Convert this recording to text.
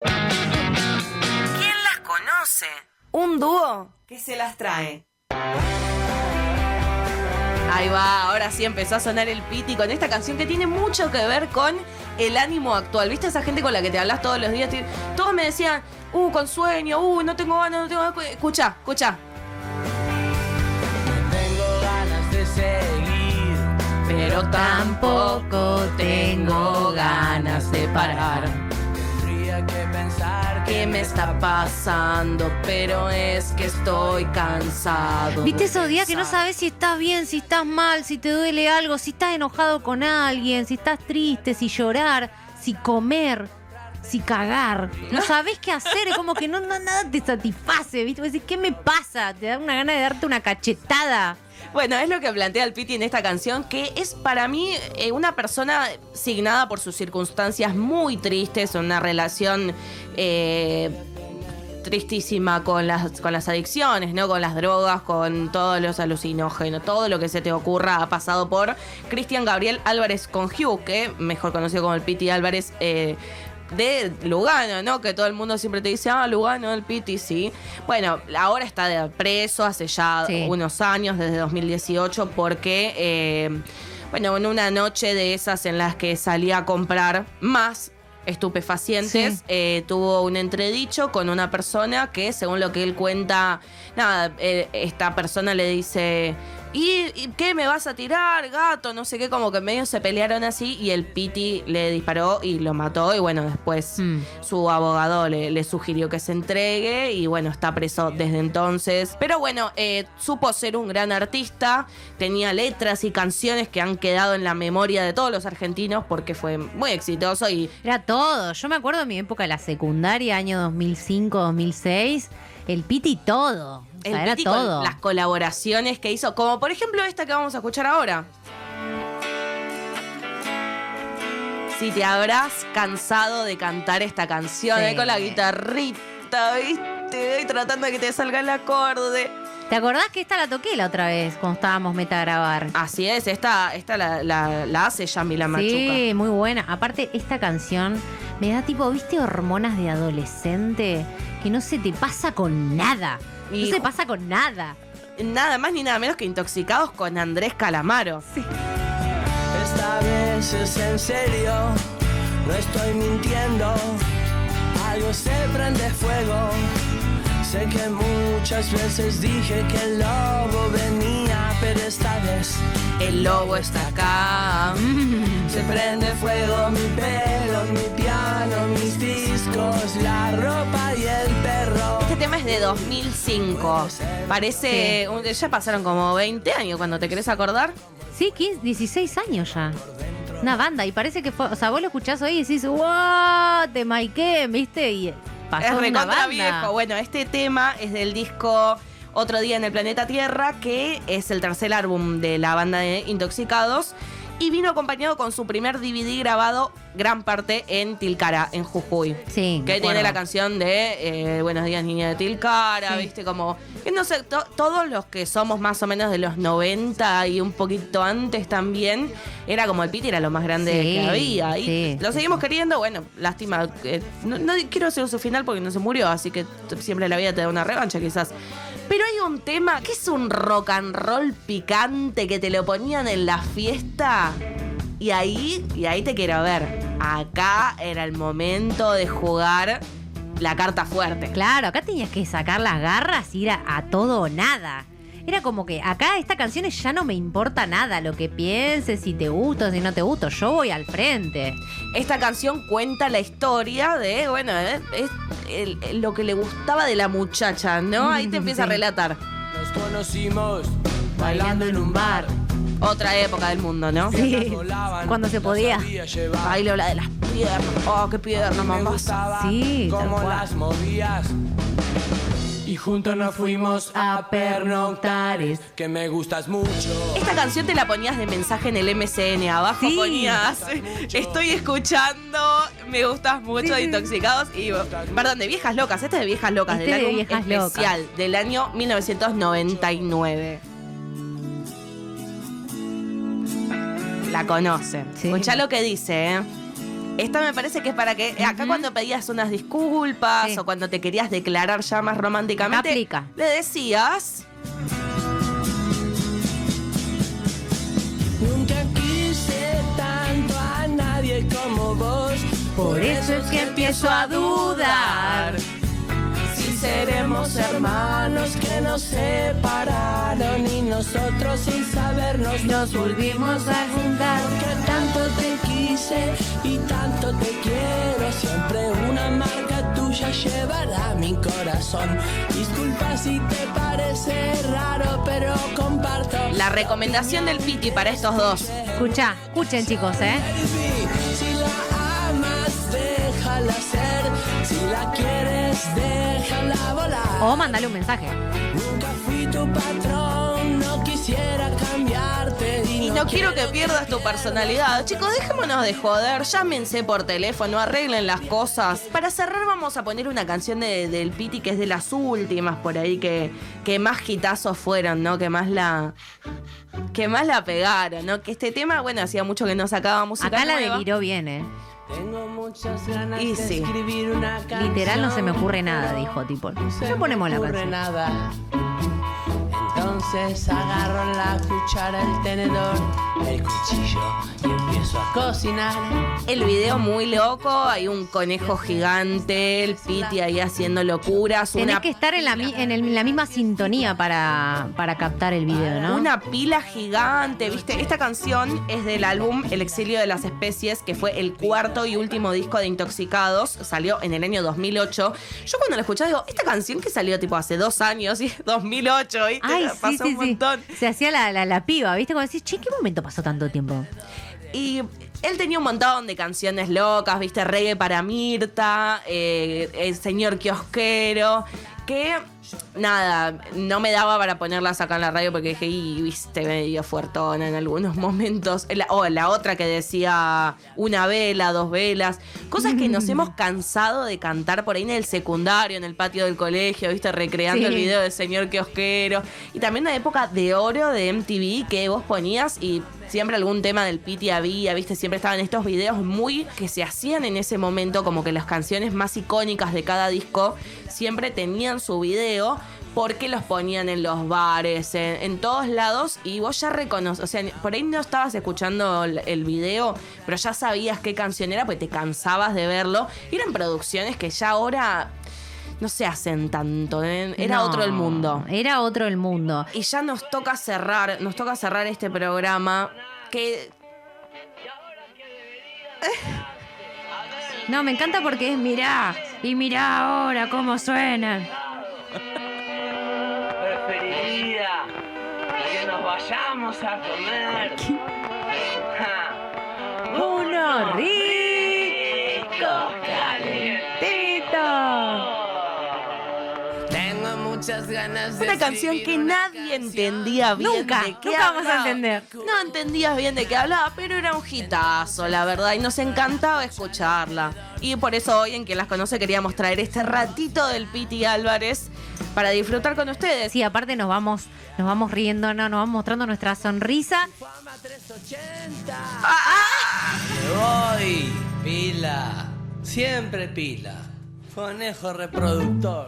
¿Quién las conoce? Un dúo que se las trae. Ahí va, ahora sí empezó a sonar el piti con esta canción que tiene mucho que ver con el ánimo actual. ¿Viste esa gente con la que te hablas todos los días? Todos me decían, uh, con sueño, uh, no tengo ganas, no tengo ganas. Escucha, escucha. No tengo ganas de seguir, Pero tampoco tengo ganas de parar. Pensar ¿Qué me está pasando? Pero es que estoy cansado. ¿Viste esos días que no sabes si estás bien, si estás mal, si te duele algo, si estás enojado con alguien, si estás triste, si llorar, si comer, si cagar? No sabes qué hacer, es como que no, no- nada te satisface, ¿viste? Decís, ¿qué me pasa? Te da una gana de darte una cachetada. Bueno, es lo que plantea el Piti en esta canción, que es para mí eh, una persona signada por sus circunstancias muy tristes, una relación eh, tristísima con las, con las adicciones, ¿no? Con las drogas, con todos los alucinógenos, todo lo que se te ocurra ha pasado por Cristian Gabriel Álvarez Congiu, que mejor conocido como el Piti Álvarez. eh, de Lugano, ¿no? Que todo el mundo siempre te dice, ah, Lugano, el Piti, sí. Bueno, ahora está de preso hace ya Sí. unos años, desde 2018, porque, eh, bueno, en una noche de esas en las que salía a comprar más estupefacientes, Sí. eh, tuvo un entredicho con una persona que, según lo que él cuenta, nada, eh, esta persona le dice, ¿Y, y qué me vas a tirar, gato? No sé qué, como que medio se pelearon así y el Piti le disparó y lo mató y bueno, después Mm. su abogado le, le sugirió que se entregue y bueno, está preso desde entonces. Pero bueno, eh, supo ser un gran artista, tenía letras y canciones que han quedado en la memoria de todos los argentinos porque fue muy exitoso y Era todo. Yo me acuerdo de mi época de la secundaria, año 2005, 2006. El piti todo. Sea, el era Piti con todo. las colaboraciones que hizo, como por ejemplo esta que vamos a escuchar ahora. Si te habrás cansado de cantar esta canción Sí. eh, con la guitarrita, ¿viste? Y tratando de que te salga el acorde. ¿Te acordás que esta la toqué la otra vez cuando estábamos meta a grabar? Así es, esta, esta la, la- la hace Yamila Machuca. Sí, muy buena. Aparte, esta canción me da tipo, ¿viste? Hormonas de adolescente que no se te pasa con nada. Y no se pasa con nada. Nada más ni nada menos que intoxicados con Andrés Calamaro. Esta vez es en serio, no estoy mintiendo. Algo se prende fuego. Sé que muchas veces dije que el lobo venía, pero esta vez El lobo está acá. se prende fuego mi pelo, mi piano, mis discos, la ropa y el perro. Este tema es de 2005. Parece. un- ya pasaron como 20 años cuando te querés acordar. Sí, 15, 16 años ya. Una banda. Y parece que fue. O sea, vos lo escuchás hoy y decís, ¡wow! Te maiqué, ¿viste? Y pasó es una recontra banda. viejo. Bueno, este tema es del disco Otro Día en el Planeta Tierra, que es el tercer álbum de la banda de Intoxicados. Y vino acompañado con su primer DVD grabado, gran parte en Tilcara, en Jujuy. Sí. Que tiene la canción de eh, Buenos días, niña de Tilcara, Sí. viste, como. que no sé, to- todos los que somos más o menos de los 90 y un poquito antes también, era como el Piti, era lo más grande Sí, que había. Y sí, lo seguimos queriendo, bueno, lástima. eh, no, no quiero decir su final porque no se murió, así que siempre la vida te da una revancha, quizás. Pero hay un tema que es un rock and roll picante que te lo ponían en la fiesta. Y ahí, y ahí te quiero ver. Acá era el momento de jugar la carta fuerte. Claro, acá tenías que sacar las garras y ir a, a todo o nada. Era como que acá esta canción ya no me importa nada lo que pienses, si te gusta, si no te gusta, yo voy al frente. Esta canción cuenta la historia de, bueno, eh, es el- el- lo que le gustaba de la muchacha, ¿no? Ahí te empieza a relatar. Nos conocimos bailando en un bar. Otra época del mundo, ¿no? Sí, cuando se podía. Bailo la de las piernas. Oh, qué piernas, mamá. Sí, cual. las movías. Y juntos nos fuimos a pernoctar. Es que me gustas mucho. Esta canción te la ponías de mensaje en el MCN. Abajo Sí. ponías, estoy escuchando, me gustas mucho, Sí, sí. intoxicados. Y, perdón, de Viejas Locas. Este es de Viejas Locas, Este del de álbum Viejas Locas. especial del año 1999. La conocen. Sí. Escuchá lo que dice, ¿eh? Esta me parece que es para que acá cuando pedías unas disculpas Sí. o cuando te querías declarar ya más románticamente, aplica. le decías, Nunca quise tanto a nadie como vos. Por eso es que empiezo a dudar. Hermanos que nos separaron y nosotros sin sabernos nos volvimos a juntar. Que tanto te quise y tanto te quiero. Siempre una marca tuya llevará mi corazón. Disculpa si te parece raro, pero comparto. la recomendación del Piti para estos dos. Escucha, escuchen chicos, ¿eh? Si la amas, déjala ser. Si la quieres, déjala. O mandale un mensaje. Nunca fui tu patrón, no quisiera cambiarte. Y no quiero que pierdas tu personalidad. Chicos, dejémonos de joder. Llámense por teléfono, arreglen las cosas. Para cerrar, vamos a poner una canción de- del Piti que es de las últimas por ahí que, que más hitazos fueron, ¿no? Que más la. Que más la pegaron, ¿no? Que este tema, bueno, hacía mucho que no sacaba música. Acá la nueva. deliró bien, ¿eh? Tengo muchas ganas Y de sí. escribir una canción. Literal no se me ocurre nada, dijo tipo. No ponemos me la ocurre canción. nada. Entonces agarro la cuchara, el tenedor, el cuchillo y empiezo a cocinar. El video muy loco, hay un conejo gigante, el Piti ahí haciendo locuras, Tenés una que estar en la, mi- en el- la misma sintonía para, para captar el video, ¿no? Una pila gigante, ¿viste? Esta canción es del álbum El exilio de las especies, que fue el cuarto y último disco de Intoxicados. Salió en el año 2008. Yo cuando la escuché digo, esta canción que salió tipo hace dos años, y 2008, ¿viste? Ay, sí, Pasó sí, un montón. Se hacía la, la, la piba, ¿viste? Como decís, che, ¿en qué momento pasó tanto tiempo? Y él tenía un montón de canciones locas, ¿viste? Reggae para Mirta, eh, El Señor Kiosquero, que nada, no me daba para ponerlas acá en la radio porque dije, y viste, medio fuertona en algunos momentos. O la otra que decía una vela, dos velas, cosas que nos hemos cansado de cantar por ahí en el secundario, en el patio del colegio, ¿viste? Recreando Sí. el video del Señor Kiosquero. Y también la época de oro de MTV que vos ponías y siempre algún tema del Piti había, ¿viste? Siempre estaban estos videos muy que se hacían en ese momento, como que las canciones más icónicas de cada disco siempre tenían su video porque los ponían en los bares, en, todos lados, y vos ya reconoces, o sea, por ahí no estabas escuchando el, video, pero ya sabías qué canción era, porque te cansabas de verlo. Y eran producciones que ya ahora no se hacen tanto, ¿eh? era No, otro el mundo. Era otro el mundo. Y ya nos toca cerrar, nos toca cerrar este programa que No, me encanta porque es mirá, y mirá ahora cómo suenan. Preferiría que nos vayamos a comer. Uno rico, muchas ganas de una canción que una nadie canción. entendía bien Nunca, de qué nunca vamos a entender. No entendías bien de qué hablaba, pero era un hitazo, la verdad, y nos encantaba escucharla. Y por eso hoy en Quien las conoce queríamos traer este ratito del Piti Álvarez para disfrutar con ustedes. Sí, aparte nos vamos, nos vamos riendo, no, nos vamos mostrando nuestra sonrisa. Me voy, pila. Siempre pila. Conejo reproductor.